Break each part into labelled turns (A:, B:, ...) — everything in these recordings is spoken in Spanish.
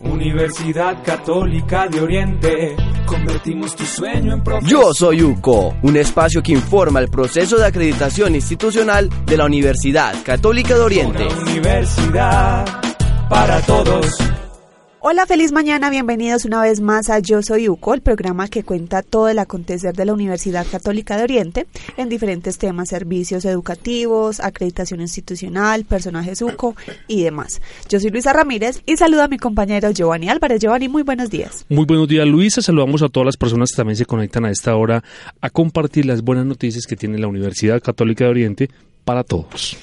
A: Universidad Católica de Oriente. Convertimos tu sueño en profesión.
B: Yo soy UCO, un espacio que informa el proceso de acreditación institucional de la Universidad Católica de Oriente.
A: Una universidad para todos.
C: Hola, feliz mañana, bienvenidos una vez más a Yo Soy UCO, el programa que cuenta todo el acontecer de la Universidad Católica de Oriente en diferentes temas, servicios educativos, acreditación institucional, personajes UCO y demás. Yo soy Luisa Ramírez y saludo a mi compañero Giovanni Álvarez. Giovanni, muy buenos días.
D: Muy buenos días, Luisa. Saludamos a todas las personas que también se conectan a esta hora a compartir las buenas noticias que tiene la Universidad Católica de Oriente para todos.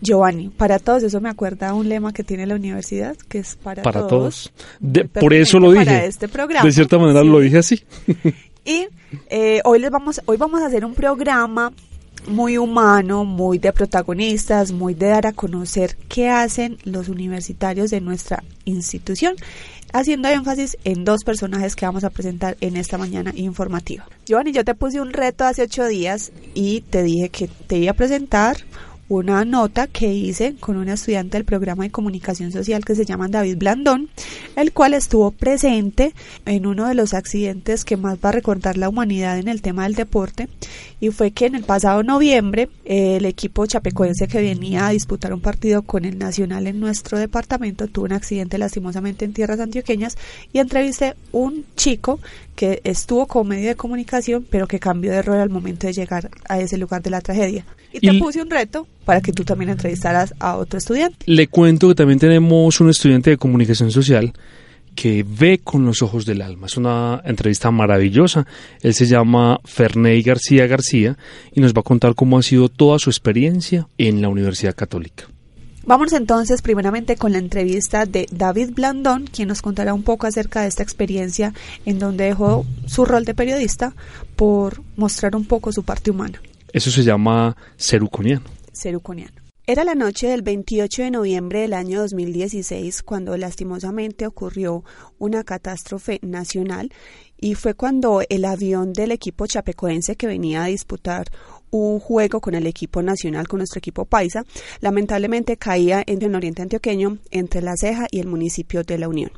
C: Giovanni, para todos, eso me acuerda un lema que tiene la universidad, que es para,
D: para
C: todos.
D: De, por eso lo dije.
C: Para este programa.
D: De cierta manera
C: Sí.
D: lo dije así.
C: Y eh, hoy les vamos, hoy vamos a hacer un programa muy humano, muy de protagonistas, muy de dar a conocer qué hacen los universitarios de nuestra institución, haciendo énfasis en dos personajes que vamos a presentar en esta mañana informativa. Giovanni, yo te puse un reto hace ocho días y te dije que te iba a presentar una nota que hice con un estudiante del programa de comunicación social que se llama David Blandón, el cual estuvo presente en uno de los accidentes que más va a recordar la humanidad en el tema del deporte y fue que en el pasado noviembre eh, el equipo chapecoense que venía a disputar un partido con el Nacional en nuestro departamento tuvo un accidente lastimosamente en tierras antioqueñas y entrevisté un chico que estuvo como medio de comunicación pero que cambió de rol al momento de llegar a ese lugar de la tragedia. Y te
D: Y-
C: puse un reto para que tú también entrevistaras a otro estudiante.
D: Le cuento que también tenemos un estudiante de comunicación social que ve con los ojos del alma. Es una entrevista maravillosa. Él se llama Ferney García García y nos va a contar cómo ha sido toda su experiencia en la Universidad Católica.
C: Vamos entonces primeramente con la entrevista de David Blandón, quien nos contará un poco acerca de esta experiencia en donde dejó su rol de periodista por mostrar un poco su parte humana,
D: Eso se llama ser uconiano.
C: ser uconiano. Era la noche del 28 de noviembre del año 2016 cuando lastimosamente ocurrió una catástrofe nacional y fue cuando el avión del equipo chapecoense que venía a disputar un juego con el equipo nacional, con nuestro equipo paisa, lamentablemente caía en el oriente antioqueño entre La Ceja y el municipio de La Unión.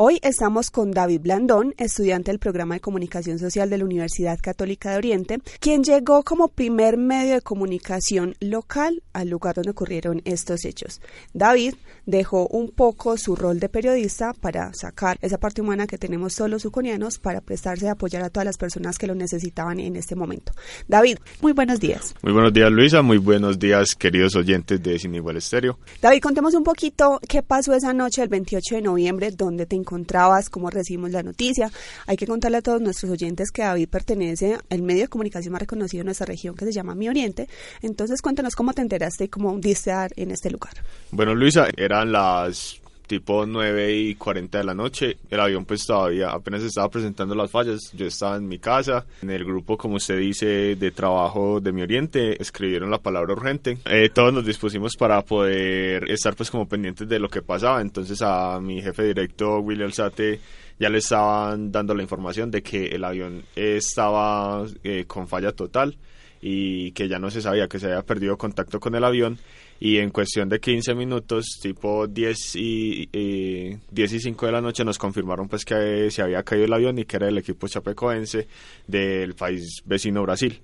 C: Hoy estamos con David Blandón, estudiante del programa de comunicación social de la Universidad Católica de Oriente, quien llegó como primer medio de comunicación local al lugar donde ocurrieron estos hechos. David dejó un poco su rol de periodista para sacar esa parte humana que tenemos todos los uconianos para prestarse a apoyar a todas las personas que lo necesitaban en este momento. David, muy buenos días.
E: Muy buenos días Luisa, muy buenos días queridos oyentes de Sin Igual Estéreo.
C: David, contemos un poquito qué pasó esa noche del 28 de noviembre, dónde te encontrabas, cómo recibimos la noticia. Hay que contarle a todos nuestros oyentes que David pertenece al medio de comunicación más reconocido en nuestra región que se llama Mi Oriente. Entonces, cuéntanos cómo te enteraste y cómo diste en este lugar.
E: Bueno Luisa, eran las tipo 9 y 40 de la noche, el avión pues todavía apenas estaba presentando las fallas, yo estaba en mi casa, en el grupo como usted dice de trabajo de Mi Oriente, escribieron la palabra urgente, Eh, todos nos dispusimos para poder estar pues como pendientes de lo que pasaba, entonces a mi jefe directo William Alzate ya le estaban dando la información de que el avión estaba eh, con falla total y que ya no se sabía que se había perdido contacto con el avión y en cuestión de 15 minutos, tipo 10 y, eh, 10 y 5 de la noche, nos confirmaron pues que se había caído el avión y que era el equipo chapecoense del país vecino Brasil.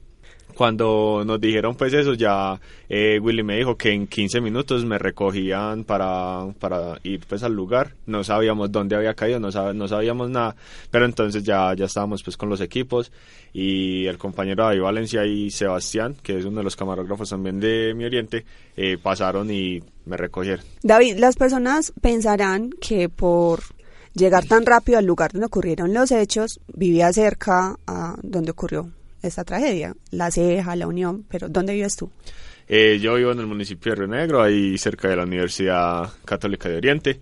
E: Cuando nos dijeron pues eso, ya eh, Willy me dijo que en 15 minutos me recogían para, para ir pues al lugar. No sabíamos dónde había caído, no, sab- no sabíamos nada, pero entonces ya, ya estábamos pues con los equipos y el compañero David Valencia y Sebastián, que es uno de los camarógrafos también de Mi Oriente, eh, pasaron y me recogieron.
C: David, las personas pensarán que por llegar tan rápido al lugar donde ocurrieron los hechos, vivía cerca a donde ocurrió esta tragedia, La Ceja, La Unión, pero ¿dónde vives tú?
E: Eh, yo vivo en el municipio de Río Negro, ahí cerca de la Universidad Católica de Oriente.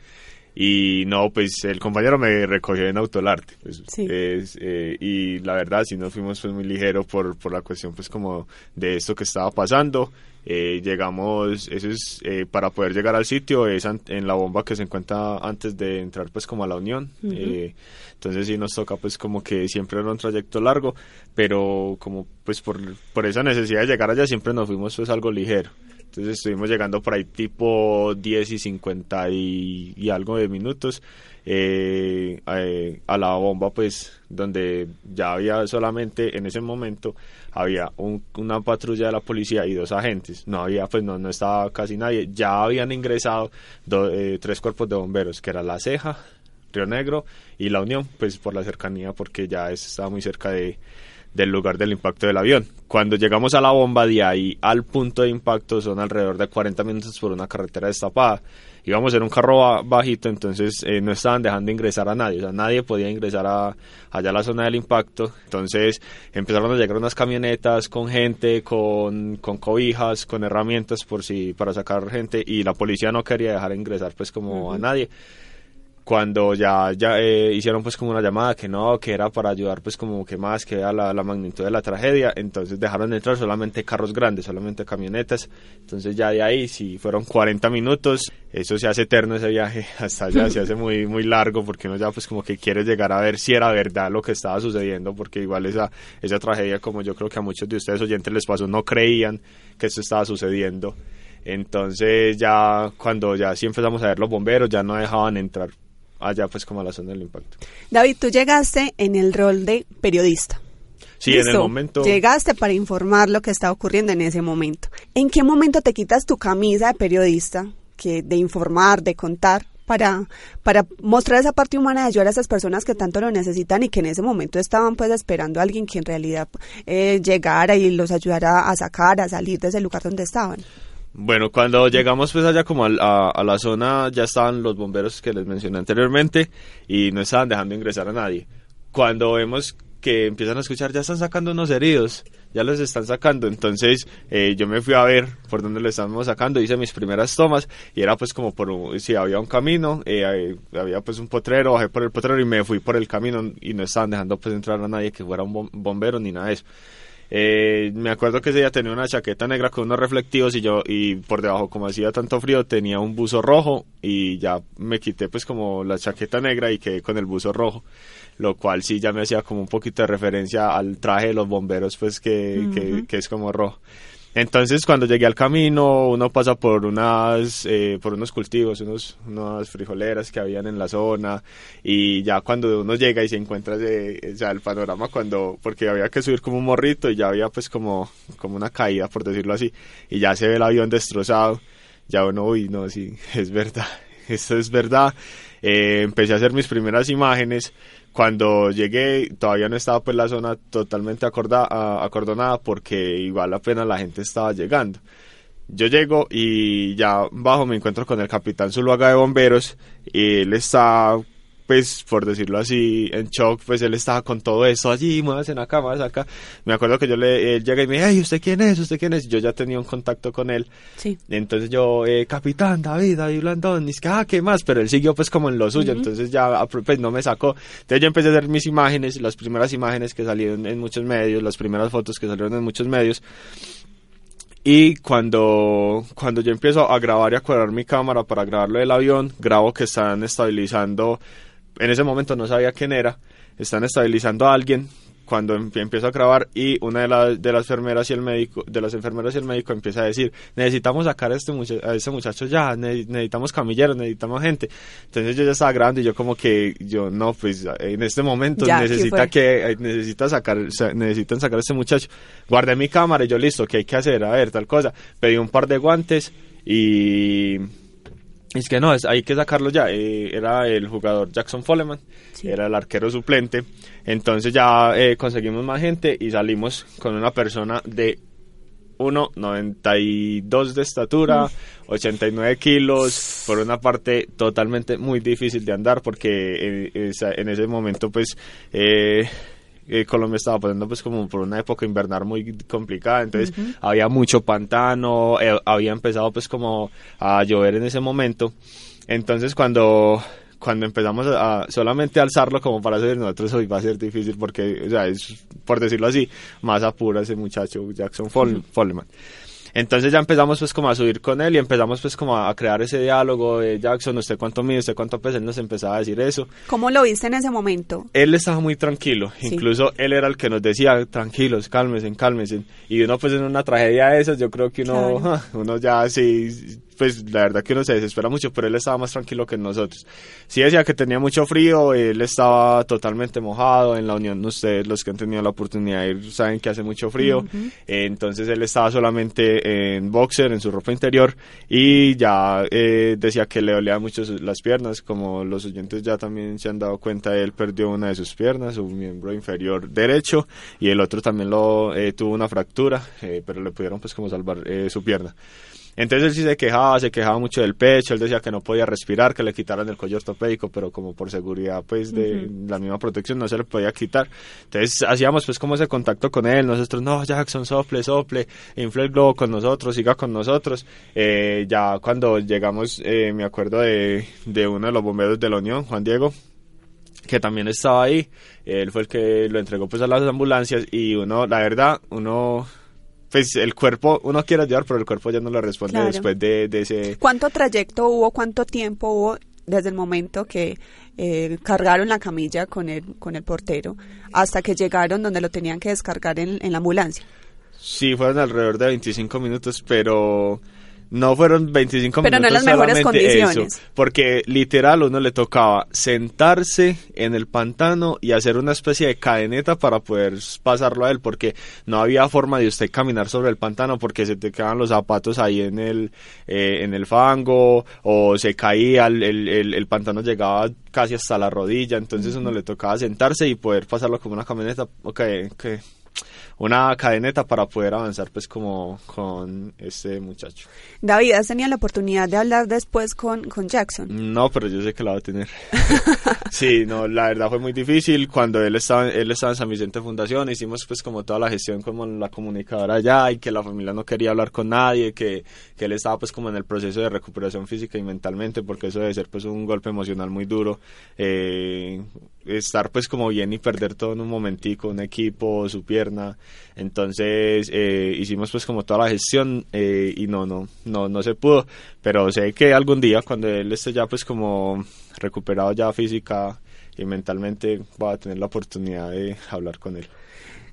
E: y no, pues el compañero me recogió en Autolarte. Pues,
C: Sí.
E: es, eh, y la verdad, sí nos fuimos pues muy ligero por, por la cuestión pues como de esto que estaba pasando. Eh, llegamos, eso es eh, para poder llegar al sitio, es an- en la bomba que se encuentra antes de entrar pues como a la Unión. Eh, entonces sí nos toca pues como que siempre era un trayecto largo, pero como pues por, por esa necesidad de llegar allá siempre nos fuimos pues algo ligero. Entonces estuvimos llegando por ahí tipo 10 y 50 y, algo de minutos eh, eh, a la bomba, pues donde ya había solamente en ese momento había un- una patrulla de la policía y dos agentes. No había, pues no, no estaba casi nadie. Ya habían ingresado do- eh, tres cuerpos de bomberos, que era La Ceja, Río Negro y La Unión, pues por la cercanía, porque ya es- estaba muy cerca de, del lugar del impacto del avión. Cuando llegamos a la bomba, de ahí al punto de impacto son alrededor de 40 minutos por una carretera destapada. Íbamos en un carro ba- bajito, entonces eh, no estaban dejando ingresar a nadie, o sea, nadie podía ingresar a, allá a la zona del impacto. Entonces empezaron a llegar unas camionetas con gente, con, con cobijas, con herramientas por si para sacar gente y la policía no quería dejar ingresar pues como a nadie cuando ya, ya eh, hicieron pues como una llamada que no, que era para ayudar pues como que más, que era la, magnitud de la tragedia, entonces dejaron entrar solamente carros grandes, solamente camionetas, entonces ya de ahí si fueron 40 minutos, eso se hace eterno ese viaje, hasta allá se hace muy, muy largo porque uno ya pues como que quiere llegar a ver si era verdad lo que estaba sucediendo, porque igual esa, esa tragedia como yo creo que a muchos de ustedes oyentes les pasó, no creían que esto estaba sucediendo. Entonces ya cuando ya sí empezamos a ver los bomberos ya no dejaban entrar allá pues como a la zona del impacto.
C: David, tú llegaste en el rol de periodista.
E: Sí, en el momento...
C: Llegaste para informar lo que está ocurriendo en ese momento. ¿En qué momento te quitas tu camisa de periodista, que de informar, de contar, para, para mostrar esa parte humana de ayudar a esas personas que tanto lo necesitan y que en ese momento estaban pues esperando a alguien que en realidad eh, llegara y los ayudara a sacar, a salir de ese lugar donde estaban?
E: Bueno, cuando llegamos pues allá como a, a la zona ya estaban los bomberos que les mencioné anteriormente y no estaban dejando ingresar a nadie. Cuando vemos que empiezan a escuchar ya están sacando unos heridos, ya los están sacando, entonces eh, yo me fui a ver por dónde lo estábamos sacando, hice mis primeras tomas y era pues como por, un- si había un camino, eh, eh, había pues un potrero, bajé por el potrero y me fui por el camino y no estaban dejando pues entrar a nadie que fuera un bom- bombero ni nada de eso. Eh, me acuerdo que ese día tenía una chaqueta negra con unos reflectivos y yo y por debajo como hacía tanto frío tenía un buzo rojo y ya me quité pues como la chaqueta negra y quedé con el buzo rojo lo cual sí ya me hacía como un poquito de referencia al traje de los bomberos pues que, que, que es como rojo entonces cuando llegué al camino uno pasa por unas eh, por unos cultivos unos unas frijoleras que habían en la zona y ya cuando uno llega y se encuentra ese- el panorama cuando porque había que subir como un morrito y ya había pues como como una caída por decirlo así y ya se ve el avión destrozado ya uno uy no sí es verdad esto es verdad Eh, empecé a hacer mis primeras imágenes cuando llegué todavía no estaba pues la zona totalmente acorda- acordonada porque igual apenas la gente estaba llegando. Yo llego y ya bajo me encuentro con el capitán Zuluaga de bomberos. Y él está pues por decirlo así en shock pues él estaba con todo esto allí muévanse acá muévanse acá me acuerdo que yo le él llega y me dice hey usted quién es usted quién es yo ya tenía un contacto con él
C: Sí.
E: entonces yo, eh, capitán David, David Blandón, y es que, ah, ¿qué más? Pero él siguió pues como en lo suyo, entonces ya pues no me sacó. Entonces yo empecé a hacer mis imágenes, las primeras imágenes que salieron en muchos medios, las primeras fotos que salieron en muchos medios. Y cuando, cuando yo empiezo a grabar y a cuadrar mi cámara para grabarlo del avión, grabo que están estabilizando, en ese momento no sabía quién era, están estabilizando a alguien cuando em- empiezo a grabar y una de, las de las enfermeras y el médico de las enfermeras y el médico empieza a decir necesitamos sacar a este, mucha- a este muchacho ya ne- necesitamos camilleros necesitamos gente entonces yo ya estaba grabando y yo como que yo no pues en este momento
C: Ya, ¿qué
E: necesita que eh, necesita sacar sa- necesitan sacar a este muchacho guardé mi cámara y yo listo qué hay que hacer a ver tal cosa pedí un par de guantes y es que no, es, hay que sacarlo ya. eh, era el jugador Jackson Foleman,
C: Sí.
E: era el arquero suplente. Entonces ya eh, conseguimos más gente y salimos con una persona de 1,92 de estatura, 89 kilos, por una parte totalmente muy difícil de andar porque eh, esa- en ese momento pues... eh, eh, Colombia estaba pasando pues como por una época invernal muy complicada, entonces había mucho pantano, eh, había empezado pues como a llover en ese momento, entonces cuando cuando empezamos a, solamente alzarlo como para subir nosotros hoy va a ser difícil porque, o sea, es, por decirlo así, más apura ese muchacho Jackson Foleman. Entonces ya empezamos pues como a subir con él y empezamos pues como a crear ese diálogo de Jackson, usted cuánto mide, usted cuánto pesa, él nos empezaba a decir eso.
C: ¿Cómo lo viste en ese momento?
E: Él estaba muy tranquilo, incluso él era el que nos decía, tranquilos, cálmense, cálmense. Y uno pues en una tragedia de esas, yo creo que uno, uno ya sí pues la verdad que uno se desespera mucho, pero él estaba más tranquilo que nosotros. Sí decía que tenía mucho frío, él estaba totalmente mojado, en la Unión ustedes los que han tenido la oportunidad de ir saben que hace mucho frío, entonces él estaba solamente en boxer, en su ropa interior y ya eh, decía que le dolían mucho las piernas, como los oyentes ya también se han dado cuenta, él perdió una de sus piernas, su miembro inferior derecho y el otro también lo eh, tuvo una fractura, eh, pero le pudieron pues como salvar su pierna. Entonces él sí se quejaba, se quejaba mucho del pecho, él decía que no podía respirar, que le quitaran el cuello ortopédico, pero como por seguridad pues de la misma protección no se le podía quitar. Entonces hacíamos pues como ese contacto con él, nosotros, no, Jackson, sople, sople, infle el globo con nosotros, siga con nosotros. Eh, ya cuando llegamos, eh, me acuerdo de, de uno de los bomberos de la Unión, Juan Diego, que también estaba ahí, él fue el que lo entregó pues a las ambulancias y uno, la verdad, uno pues el cuerpo, uno quiere ayudar, pero el cuerpo ya no le responde después de, ese...
C: ¿Cuánto trayecto hubo, cuánto tiempo hubo desde el momento que eh, cargaron la camilla con el, con el portero hasta que llegaron donde lo tenían que descargar en, en la ambulancia?
E: Sí, fueron alrededor de 25 minutos, pero no fueron 25
C: Pero
E: minutos.
C: Pero no en las mejores condiciones.
E: porque literal uno le tocaba sentarse en el pantano y hacer una especie de cadeneta para poder pasarlo a él, porque no había forma de usted caminar sobre el pantano porque se te quedaban los zapatos ahí en el, eh, en el fango o se caía, el, el, el, pantano llegaba casi hasta la rodilla, entonces uno le tocaba sentarse y poder pasarlo como una camioneta. Ok, ok una cadeneta para poder avanzar pues como con este muchacho.
C: David, ¿has tenido la oportunidad de hablar después con, con Jackson?
E: No, pero yo sé que la va a tener. sí, no, la verdad fue muy difícil. Cuando él estaba, él estaba en San Vicente Fundación, hicimos pues como toda la gestión como la comunicadora allá y que la familia no quería hablar con nadie, que, que él estaba pues como en el proceso de recuperación física y mentalmente, porque eso debe ser pues un golpe emocional muy duro. Eh, estar pues como bien y perder todo en un momentico, un equipo, su pierna. Entonces eh, hicimos pues como toda la gestión eh, y no, no, no, no se pudo. Pero sé que algún día cuando él esté ya pues como recuperado ya física y mentalmente va a tener la oportunidad de hablar con él.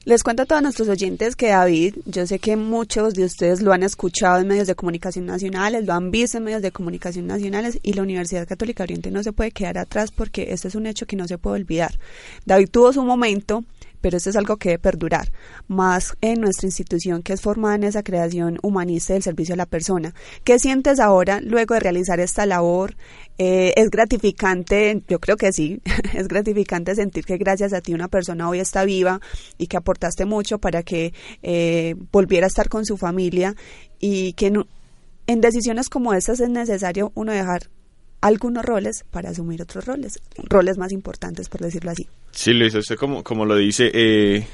C: Les cuento a todos nuestros oyentes que David, yo sé que muchos de ustedes lo han escuchado en medios de comunicación nacionales, lo han visto en medios de comunicación nacionales y la Universidad Católica Oriente no se puede quedar atrás porque este es un hecho que no se puede olvidar. David tuvo su momento, pero esto es algo que debe perdurar, más en nuestra institución que es formada en esa creación humanista del servicio a la persona. ¿Qué sientes ahora luego de realizar esta labor? Eh, es gratificante, yo creo que sí, es gratificante sentir que gracias a ti una persona hoy está viva y que aportaste mucho para que eh, volviera a estar con su familia y que en decisiones como estas es necesario uno dejar algunos roles para asumir otros roles, roles más importantes, por decirlo así.
E: Sí, Luis, usted como, como lo dice, eh,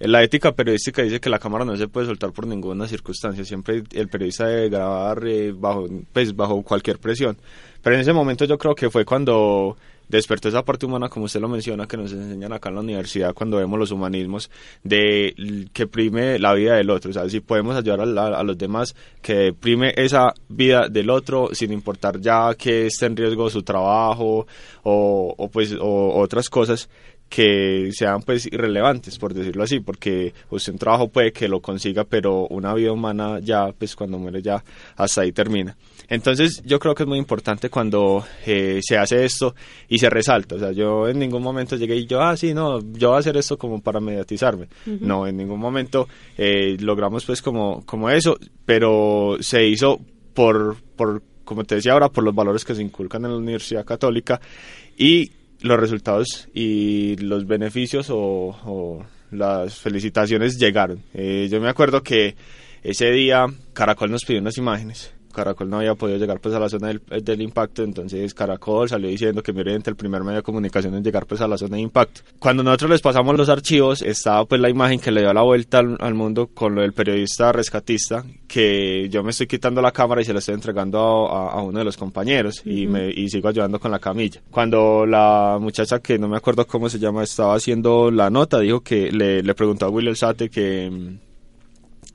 E: la ética periodística dice que la cámara no se puede soltar por ninguna circunstancia, siempre el periodista debe grabar eh, bajo, pues, bajo cualquier presión. Pero en ese momento yo creo que fue cuando despertó esa parte humana, como usted lo menciona, que nos enseñan acá en la universidad cuando vemos los humanismos, de que prime la vida del otro. O sea, si podemos ayudar a, los demás, que prime esa vida del otro sin importar ya que esté en riesgo su trabajo o pues o otras cosas que sean pues irrelevantes por decirlo así porque usted un trabajo puede que lo consiga pero una vida humana ya pues cuando muere ya hasta ahí termina. Entonces yo creo que es muy importante cuando eh, se hace esto y se resalta. O sea yo en ningún momento llegué y yo ah sí no yo voy a hacer esto como para mediatizarme no en ningún momento eh, logramos pues como como eso pero se hizo por por como te decía ahora por los valores que se inculcan en la Universidad Católica y los resultados y los beneficios o, las felicitaciones llegaron. Eh, yo me acuerdo que ese día Caracol nos pidió unas imágenes Caracol no había podido llegar pues a la zona del, del impacto, entonces Caracol salió diciendo que Oriente, el primer medio de comunicación en llegar pues a la zona de impacto. Cuando nosotros les pasamos los archivos, estaba pues la imagen que le dio la vuelta al, al mundo con lo del periodista rescatista, que yo me estoy quitando la cámara y se la estoy entregando a, a uno de los compañeros y, me, y sigo ayudando con la camilla. Cuando la muchacha que no me acuerdo cómo se llama estaba haciendo la nota, dijo que le, le preguntó a Will Sate que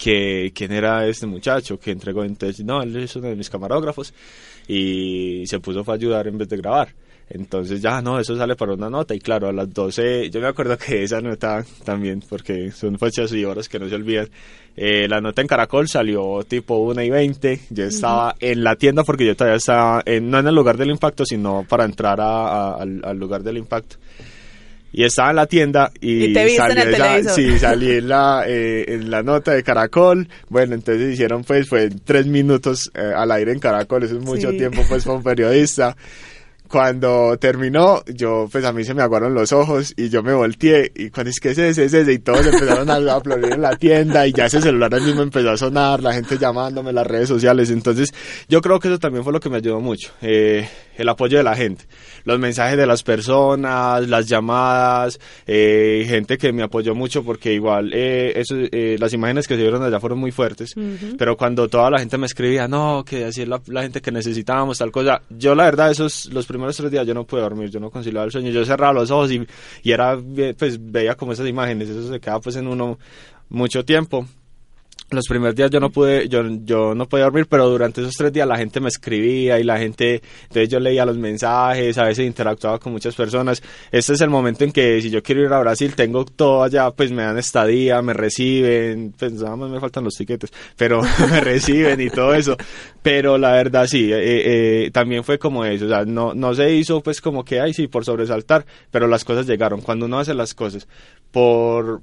E: que quién era este muchacho que entregó entonces no él es uno de mis camarógrafos y se puso a ayudar en vez de grabar. Entonces ya no eso sale para una nota y claro a las 12 yo me acuerdo que esa nota también porque son fechas y horas que no se olvidan eh, la nota en Caracol salió tipo 1 y 20 yo estaba en la tienda porque yo todavía estaba en, no en el lugar del impacto sino para entrar a, a, al, al lugar del impacto y estaba en la tienda y,
C: ¿Y te viste
E: salí,
C: en el
E: esa-
C: televisor.
E: sí, salí en la, eh, en la nota de Caracol. Bueno, entonces hicieron pues fue tres minutos eh, al aire en Caracol, eso es mucho
C: Sí.
E: tiempo pues para un periodista. Cuando terminó, yo pues a mí se me aguaron los ojos y yo me volteé y cuando es que ese, ese, ese y todos empezaron a aplaudir en la tienda y ya ese celular ahí mismo empezó a sonar, la gente llamándome, las redes sociales. Entonces yo creo que eso también fue lo que me ayudó mucho, eh, el apoyo de la gente, los mensajes de las personas, las llamadas, eh, gente que me apoyó mucho porque igual eh, eso, eh, las imágenes que se vieron allá fueron muy fuertes, pero cuando toda la gente me escribía, no, que así es la, la gente que necesitábamos, tal cosa, yo la verdad esos los primeros tres días yo no pude dormir, yo no conciliaba el sueño, yo cerraba los ojos y, y era, pues veía como esas imágenes, eso se queda pues en uno mucho tiempo los primeros días yo no pude, yo, yo no podía dormir, pero durante esos tres días la gente me escribía y la gente, entonces yo leía los mensajes, a veces interactuaba con muchas personas. Este es el momento en que si yo quiero ir a Brasil, tengo todo allá, pues me dan estadía, me reciben, pues nada más me faltan los tiquetes, pero me reciben y todo eso. Pero la verdad sí, eh, eh, también fue como eso, o sea, no, no se hizo pues como que, ay sí, por sobresaltar, pero las cosas llegaron. Cuando uno hace las cosas por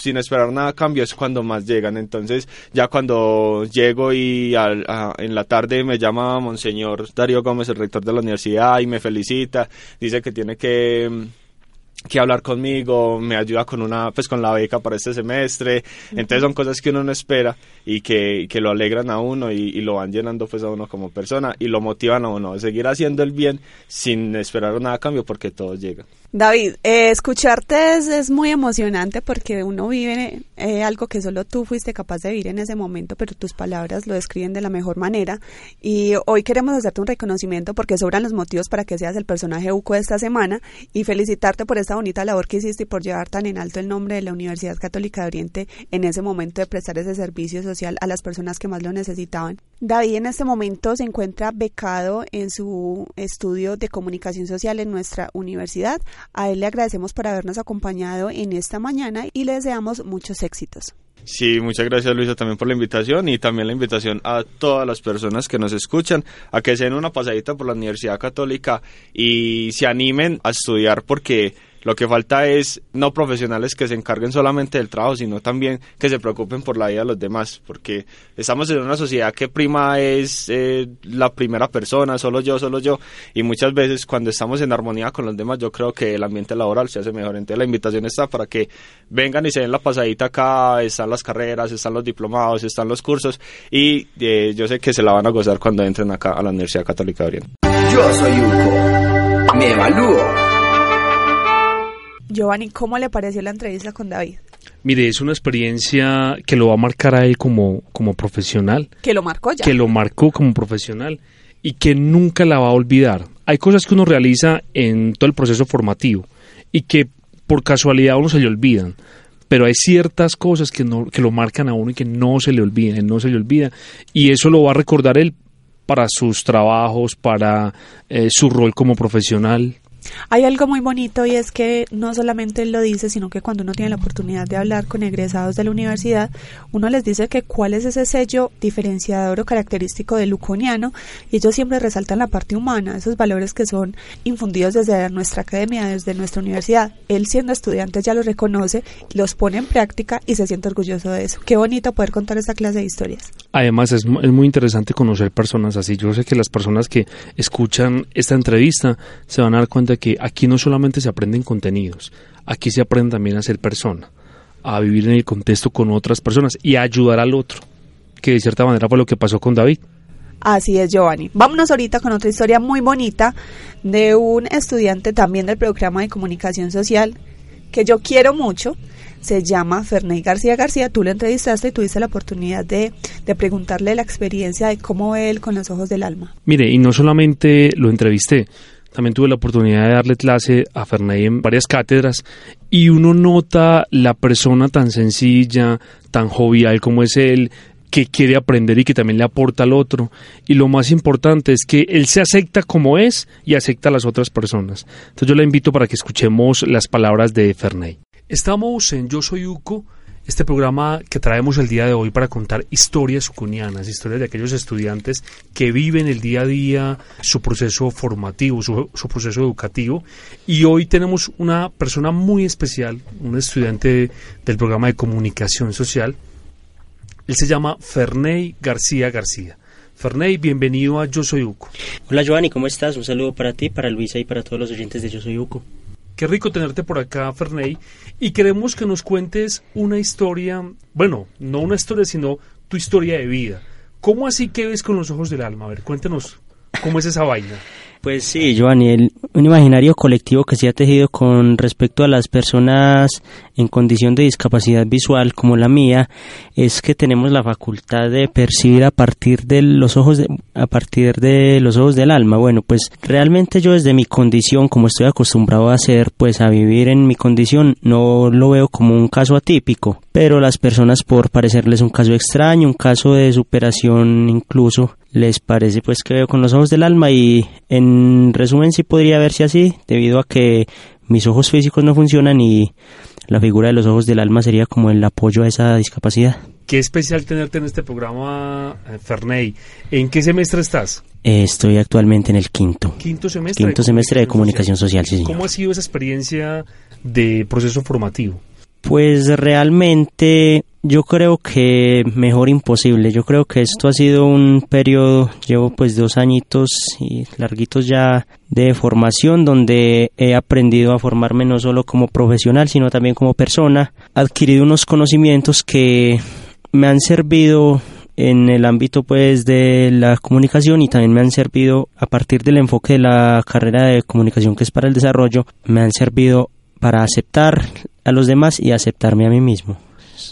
E: sin esperar nada a cambio es cuando más llegan. Entonces, ya cuando llego y al- a- en la tarde me llama Monseñor Darío Gómez, el rector de la universidad, y me felicita, dice que tiene que mm, que hablar conmigo, me ayuda con una, pues con la beca para este semestre, entonces son cosas que uno no espera y que, que lo alegran a uno y, y lo van llenando pues a uno como persona y lo motivan a uno a seguir haciendo el bien sin esperar nada a cambio porque todo llega.
C: David, eh, escucharte es, muy emocionante porque uno vive eh, algo que solo tú fuiste capaz de vivir en ese momento, pero tus palabras lo describen de la mejor manera. Y hoy queremos hacerte un reconocimiento porque sobran los motivos para que seas el personaje UCO de esta semana y felicitarte por esta bonita labor que hiciste y por llevar tan en alto el nombre de la Universidad Católica de Oriente en ese momento de prestar ese servicio social a las personas que más lo necesitaban. David en este momento se encuentra becado en su estudio de comunicación social en nuestra universidad. A él le agradecemos por habernos acompañado en esta mañana y le deseamos muchos éxitos.
E: Sí, muchas gracias Luisa también por la invitación y también la invitación a todas las personas que nos escuchan a que se den una pasadita por la Universidad Católica y se animen a estudiar porque lo que falta es no profesionales que se encarguen solamente del trabajo, sino también que se preocupen por la vida de los demás, porque estamos en una sociedad que prima es eh, la primera persona, solo yo, solo yo, y muchas veces cuando estamos en armonía con los demás, yo creo que el ambiente laboral se hace mejor. Entonces la invitación está para que vengan y se den la pasadita acá, están las carreras, están los diplomados, están los cursos, y eh, yo sé que se la van a gozar cuando entren acá a la Universidad Católica de Oriente.
B: Yo soy Uco. Me evalúo.
C: Giovanni, ¿cómo le pareció la entrevista con David?
D: Mire, es una experiencia que lo va a marcar a él como, como profesional,
C: Que lo marcó ya.
D: que lo marcó como profesional y que nunca la va a olvidar. Hay cosas que uno realiza en todo el proceso formativo y que por casualidad a uno se le olvidan, pero hay ciertas cosas que, no, que lo marcan a uno y que no se le olvidan, no se le olvida y eso lo va a recordar él para sus trabajos, para eh, su rol como profesional.
C: Hay algo muy bonito y es que no solamente él lo dice, sino que cuando uno tiene la oportunidad de hablar con egresados de la universidad, uno les dice que cuál es ese sello diferenciador o característico del luconiano y ellos siempre resaltan la parte humana, esos valores que son infundidos desde nuestra academia, desde nuestra universidad. Él siendo estudiante ya los reconoce, los pone en práctica y se siente orgulloso de eso. Qué bonito poder contar esa clase de historias.
D: Además, es, es muy interesante conocer personas así. Yo sé que las personas que escuchan esta entrevista se van a dar cuenta que aquí no solamente se aprenden contenidos, aquí se aprende también a ser persona, a vivir en el contexto con otras personas y a ayudar al otro, que de cierta manera fue lo que pasó con David.
C: Así es, Giovanni. Vámonos ahorita con otra historia muy bonita de un estudiante también del programa de comunicación social que yo quiero mucho. Se llama Ferney García García. Tú lo entrevistaste y tuviste la oportunidad de, de preguntarle la experiencia de cómo ve él con los ojos del alma.
D: Mire, y no solamente lo entrevisté, también tuve la oportunidad de darle clase a Ferney en varias cátedras y uno nota la persona tan sencilla, tan jovial como es él, que quiere aprender y que también le aporta al otro. Y lo más importante es que él se acepta como es y acepta a las otras personas. Entonces yo le invito para que escuchemos las palabras de Ferney. Estamos en Yo Soy Uco, este programa que traemos el día de hoy para contar historias ucunianas, historias de aquellos estudiantes que viven el día a día su proceso formativo, su, proceso educativo. Y hoy tenemos una persona muy especial, un estudiante del programa de comunicación social, él se llama Ferney García García. Ferney, bienvenido a Yo Soy Uco.
F: Hola Giovanni, ¿cómo estás? Un saludo para ti, para Luisa y para todos los oyentes de Yo Soy Uco.
D: Qué rico tenerte por acá, Ferney. Y queremos que nos cuentes una historia, bueno, no una historia, sino tu historia de vida. ¿Cómo así que ves con los ojos del alma? A ver, cuéntanos cómo es esa vaina.
F: Pues sí, Giovanni, el, un imaginario colectivo que se ha tejido con respecto a las personas en condición de discapacidad visual como la mía es que tenemos la facultad de percibir a partir de los ojos de, a partir de los ojos del alma. Bueno, pues realmente yo desde mi condición, como estoy acostumbrado a hacer, pues a vivir en mi condición, no lo veo como un caso atípico, pero las personas por parecerles un caso extraño, un caso de superación incluso, les parece pues que veo con los ojos del alma y en resumen sí podría verse así debido a que mis ojos físicos no funcionan y la figura de los ojos del alma sería como el apoyo a esa discapacidad.
D: Qué especial tenerte en este programa, eh, Ferney. ¿En qué semestre estás?
F: Eh, estoy actualmente en el quinto.
D: Quinto semestre.
F: Quinto semestre de comunicación social, sí.
D: ¿Cómo ha sido esa experiencia de proceso formativo?
F: Pues realmente yo creo que mejor imposible. Yo creo que esto ha sido un periodo, llevo pues dos añitos y larguitos ya de formación donde he aprendido a formarme no solo como profesional sino también como persona. Adquirido unos conocimientos que me han servido en el ámbito pues de la comunicación y también me han servido a partir del enfoque de la carrera de comunicación que es para el desarrollo me han servido para aceptar a los demás y aceptarme a mí mismo.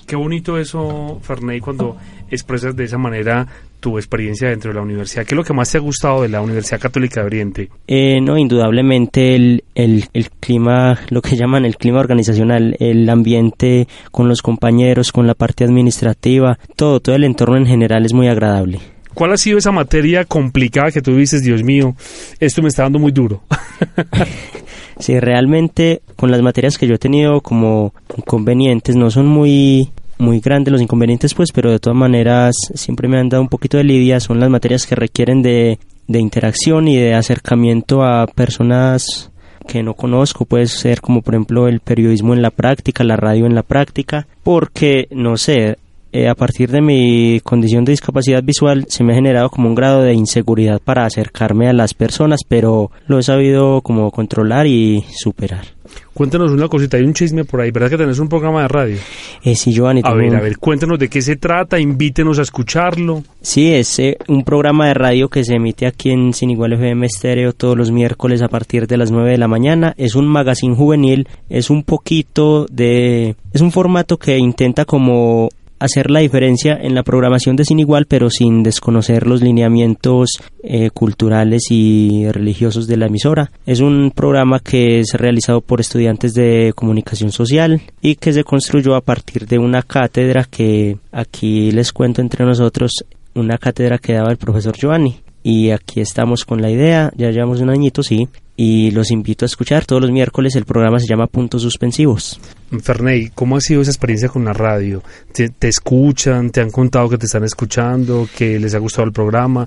D: Qué bonito eso, Ferney, cuando expresas de esa manera tu experiencia dentro de la universidad. ¿Qué es lo que más te ha gustado de la Universidad Católica de Oriente?
F: Eh, no, indudablemente el, el, el, clima, lo que llaman el clima organizacional, el ambiente con los compañeros, con la parte administrativa, todo, todo el entorno en general es muy agradable.
D: ¿Cuál ha sido esa materia complicada que tú dices, Dios mío, esto me está dando muy duro?
F: sí, realmente con las materias que yo he tenido como inconvenientes no son muy muy grandes los inconvenientes pues pero de todas maneras siempre me han dado un poquito de lidia son las materias que requieren de, de interacción y de acercamiento a personas que no conozco, puede ser como por ejemplo el periodismo en la práctica, la radio en la práctica, porque no sé, eh, a partir de mi condición de discapacidad visual se me ha generado como un grado de inseguridad para acercarme a las personas, pero lo he sabido como controlar y superar.
D: Cuéntanos una cosita, hay un chisme por ahí, ¿verdad que tenés un programa de radio?
F: Eh, sí, Giovanni.
D: A ver, a ver, cuéntanos de qué se trata, invítenos a escucharlo.
F: Sí, es eh, un programa de radio que se emite aquí en Sin Igual FM Estéreo todos los miércoles a partir de las 9 de la mañana. Es un magazine juvenil, es un poquito de... Es un formato que intenta como hacer la diferencia en la programación de Sin Igual, pero sin desconocer los lineamientos eh, culturales y religiosos de la emisora. Es un programa que es realizado por estudiantes de comunicación social y que se construyó a partir de una cátedra que aquí les cuento entre nosotros, una cátedra que daba el profesor Giovanni. Y aquí estamos con la idea, ya llevamos un añito, sí, y los invito a escuchar todos los miércoles. El programa se llama Puntos Suspensivos.
D: Ferney, ¿cómo ha sido esa experiencia con la radio? ¿Te, ¿Te, escuchan? ¿Te han contado que te están escuchando? ¿Que les ha gustado el programa?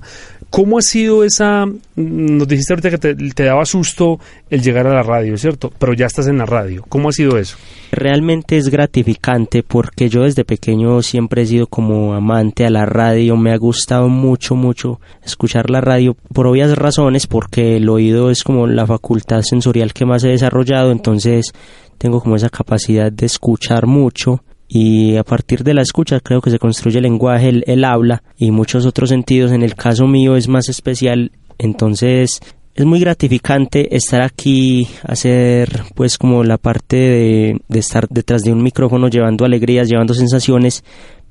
D: ¿Cómo ha sido esa... Nos dijiste ahorita que te, te daba susto el llegar a la radio, ¿cierto? Pero ya estás en la radio. ¿Cómo ha sido eso?
F: Realmente es gratificante porque yo desde pequeño siempre he sido como amante a la radio. Me ha gustado mucho, mucho escuchar la radio por obvias razones porque el oído es como la facultad sensorial que más he desarrollado. Entonces tengo como esa capacidad de escuchar mucho y a partir de la escucha creo que se construye el lenguaje, el, el habla y muchos otros sentidos. En el caso mío es más especial, entonces es muy gratificante estar aquí, hacer pues como la parte de, de, estar detrás de un micrófono llevando alegrías, llevando sensaciones,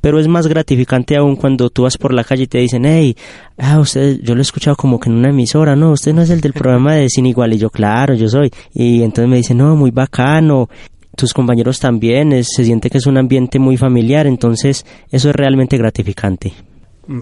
F: pero es más gratificante aún cuando tú vas por la calle y te dicen, hey, ah, usted, yo lo he escuchado como que en una emisora, no, usted no es el del programa de Sin Igual, y yo, claro, yo soy, y entonces me dicen, no, muy bacano, tus compañeros también, es, se siente que es un ambiente muy familiar, entonces eso es realmente gratificante.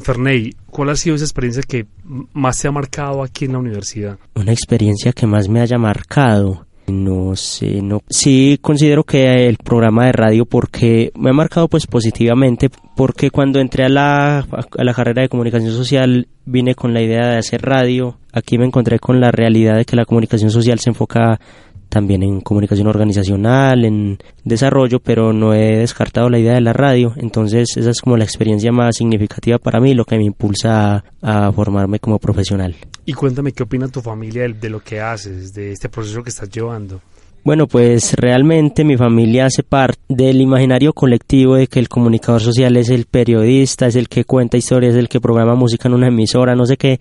D: Ferney, ¿cuál ha sido esa experiencia que más te ha marcado aquí en la universidad?
F: Una experiencia que más me haya marcado. No sé, no. Sí considero que el programa de radio porque me ha marcado pues positivamente porque cuando entré a la, a la carrera de comunicación social vine con la idea de hacer radio. Aquí me encontré con la realidad de que la comunicación social se enfoca también en comunicación organizacional, en desarrollo, pero no he descartado la idea de la radio, entonces esa es como la experiencia más significativa para mí, lo que me impulsa a, formarme como profesional.
D: Y cuéntame qué opina tu familia de lo que haces, de este proceso que estás llevando.
F: Bueno, pues realmente mi familia hace parte del imaginario colectivo de que el comunicador social es el periodista, es el que cuenta historias, es el que programa música en una emisora, no sé qué.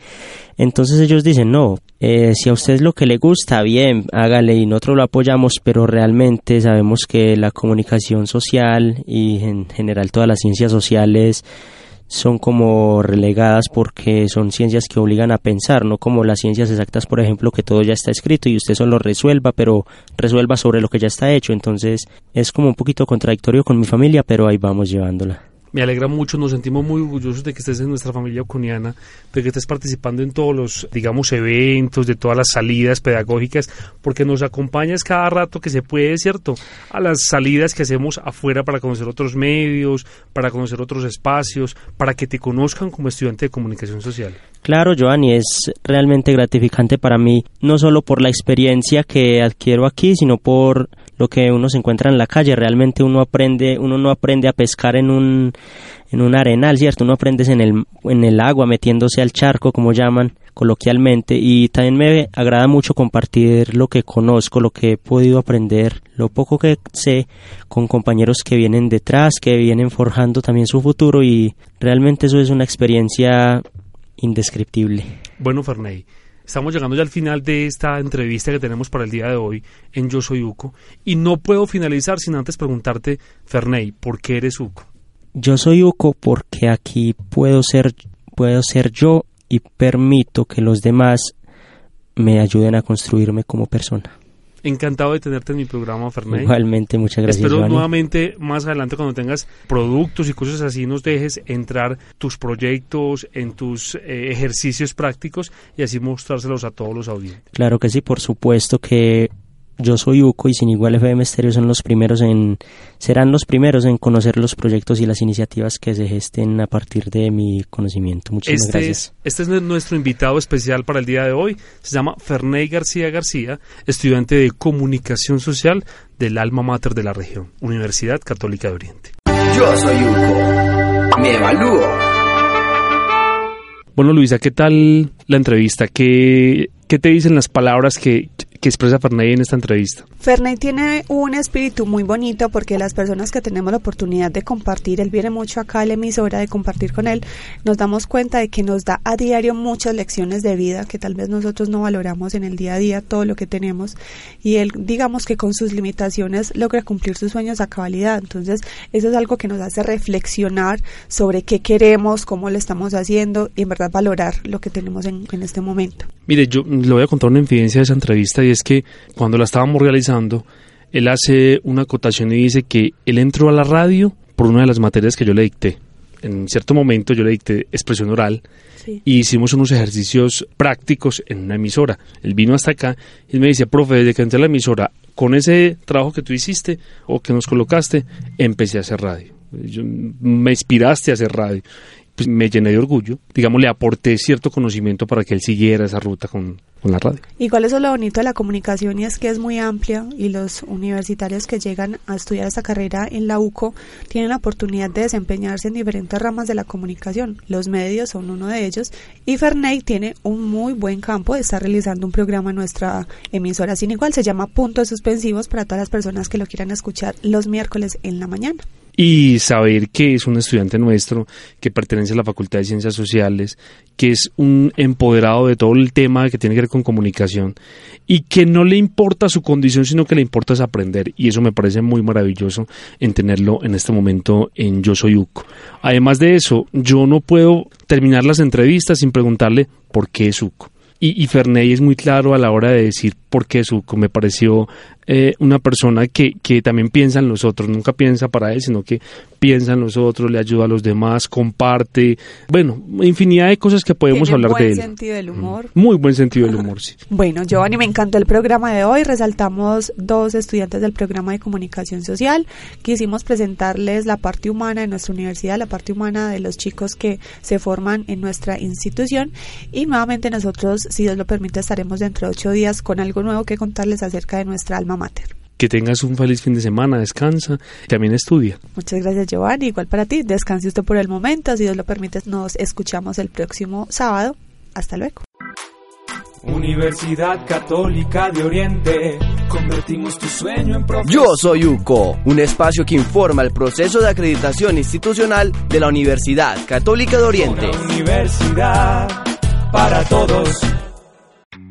F: Entonces ellos dicen, no, eh, si a usted es lo que le gusta, bien, hágale y nosotros lo apoyamos, pero realmente sabemos que la comunicación social y en general todas las ciencias sociales son como relegadas porque son ciencias que obligan a pensar, no como las ciencias exactas, por ejemplo, que todo ya está escrito y usted solo resuelva, pero resuelva sobre lo que ya está hecho. Entonces es como un poquito contradictorio con mi familia, pero ahí vamos llevándola.
D: Me alegra mucho, nos sentimos muy orgullosos de que estés en nuestra familia ocuniana, de que estés participando en todos los, digamos, eventos, de todas las salidas pedagógicas, porque nos acompañas cada rato que se puede, ¿cierto? A las salidas que hacemos afuera para conocer otros medios, para conocer otros espacios, para que te conozcan como estudiante de comunicación social.
F: Claro, Joanny, es realmente gratificante para mí, no solo por la experiencia que adquiero aquí, sino por lo que uno se encuentra en la calle. Realmente uno aprende, uno no aprende a pescar en un, en un arenal, ¿cierto? Uno aprende en el, en el agua, metiéndose al charco, como llaman coloquialmente. Y también me agrada mucho compartir lo que conozco, lo que he podido aprender, lo poco que sé con compañeros que vienen detrás, que vienen forjando también su futuro y realmente eso es una experiencia indescriptible.
D: Bueno, Ferney, Estamos llegando ya al final de esta entrevista que tenemos para el día de hoy en Yo Soy Uco. Y no puedo finalizar sin antes preguntarte, Ferney, ¿por qué eres Uco?
F: Yo soy Uco porque aquí puedo ser, puedo ser yo y permito que los demás me ayuden a construirme como persona.
D: Encantado de tenerte en mi programa, Ferney.
F: Igualmente, muchas gracias.
D: Espero
F: Giovanni.
D: nuevamente más adelante cuando tengas productos y cosas así nos dejes entrar tus proyectos en tus eh, ejercicios prácticos y así mostrárselos a todos los audientes.
F: Claro que sí, por supuesto que yo soy Uco y Sin Igual FM Stereo son los primeros en serán los primeros en conocer los proyectos y las iniciativas que se gesten a partir de mi conocimiento. Muchísimas
D: Este,
F: gracias.
D: este es nuestro invitado especial para el día de hoy. Se llama Ferney García García, estudiante de comunicación social del alma mater de la región, Universidad Católica de Oriente.
B: Yo soy Uco. Me evalúo.
D: Bueno, Luisa, ¿qué tal la entrevista? ¿Qué, qué te dicen las palabras que, que expresa Ferney en esta entrevista?
C: Ferney tiene un espíritu muy bonito porque las personas que tenemos la oportunidad de compartir, él viene mucho acá a la emisora de compartir con él, nos damos cuenta de que nos da a diario muchas lecciones de vida que tal vez nosotros no valoramos en el día a día todo lo que tenemos y él digamos que con sus limitaciones logra cumplir sus sueños a cabalidad. Entonces eso es algo que nos hace reflexionar sobre qué queremos, cómo lo estamos haciendo y en verdad valorar lo que tenemos en, en este momento.
D: Mire, yo le voy a contar una infidencia de esa entrevista y es que cuando la estábamos realizando, él hace una acotación y dice que él entró a la radio por una de las materias que yo le dicté. En cierto momento yo le dicté expresión oral
C: Sí.
D: y hicimos unos ejercicios prácticos en una emisora. Él vino hasta acá y me dice, profe, desde que entré a la emisora, con ese trabajo que tú hiciste o que nos colocaste, empecé a hacer radio. Yo- me inspiraste a hacer radio. Pues me llené de orgullo. Digamos, le aporté cierto conocimiento para que él siguiera esa ruta con, con la radio.
C: Igual eso es lo bonito de la comunicación y es que es muy amplia y los universitarios que llegan a estudiar esta carrera en la UCO tienen la oportunidad de desempeñarse en diferentes ramas de la comunicación. Los medios son uno de ellos y Ferney tiene un muy buen campo, está realizando un programa en nuestra emisora sin igual, se llama Puntos Suspensivos para todas las personas que lo quieran escuchar los miércoles en la mañana.
D: Y saber que es un estudiante nuestro, que pertenece a la Facultad de Ciencias Sociales, que es un empoderado de todo el tema que tiene que ver con comunicación y que no le importa su condición, sino que le importa es aprender. Y eso me parece muy maravilloso en tenerlo en este momento en Yo Soy UCO. Además de eso, yo no puedo terminar las entrevistas sin preguntarle por qué es UCO. Y, y Ferney es muy claro a la hora de decir por qué es UCO. Me pareció eh, una persona que, que también piensa en los otros, nunca piensa para él, sino que piensa en los otros, le ayuda a los demás, comparte, bueno, infinidad de cosas que podemos hablar de él.
C: Buen sentido del humor.
D: Muy buen sentido del humor, sí.
C: Bueno, Giovanni, me encantó el programa de hoy. Resaltamos dos estudiantes del programa de comunicación social. Quisimos presentarles la parte humana de nuestra universidad, la parte humana de los chicos que se forman en nuestra institución. Y nuevamente nosotros, si Dios lo permite, estaremos dentro de ocho días con algo nuevo que contarles acerca de nuestra alma mater.
D: Que tengas un feliz fin de semana, descansa, también estudia.
C: Muchas gracias Giovanni, igual para ti, descanse usted por el momento, si Dios lo permite nos escuchamos el próximo sábado. Hasta luego.
A: Universidad Católica de Oriente, convertimos tu sueño en profesión.
B: Yo soy UCO, un espacio que informa el proceso de acreditación institucional de la Universidad Católica de Oriente.
A: Una universidad para todos.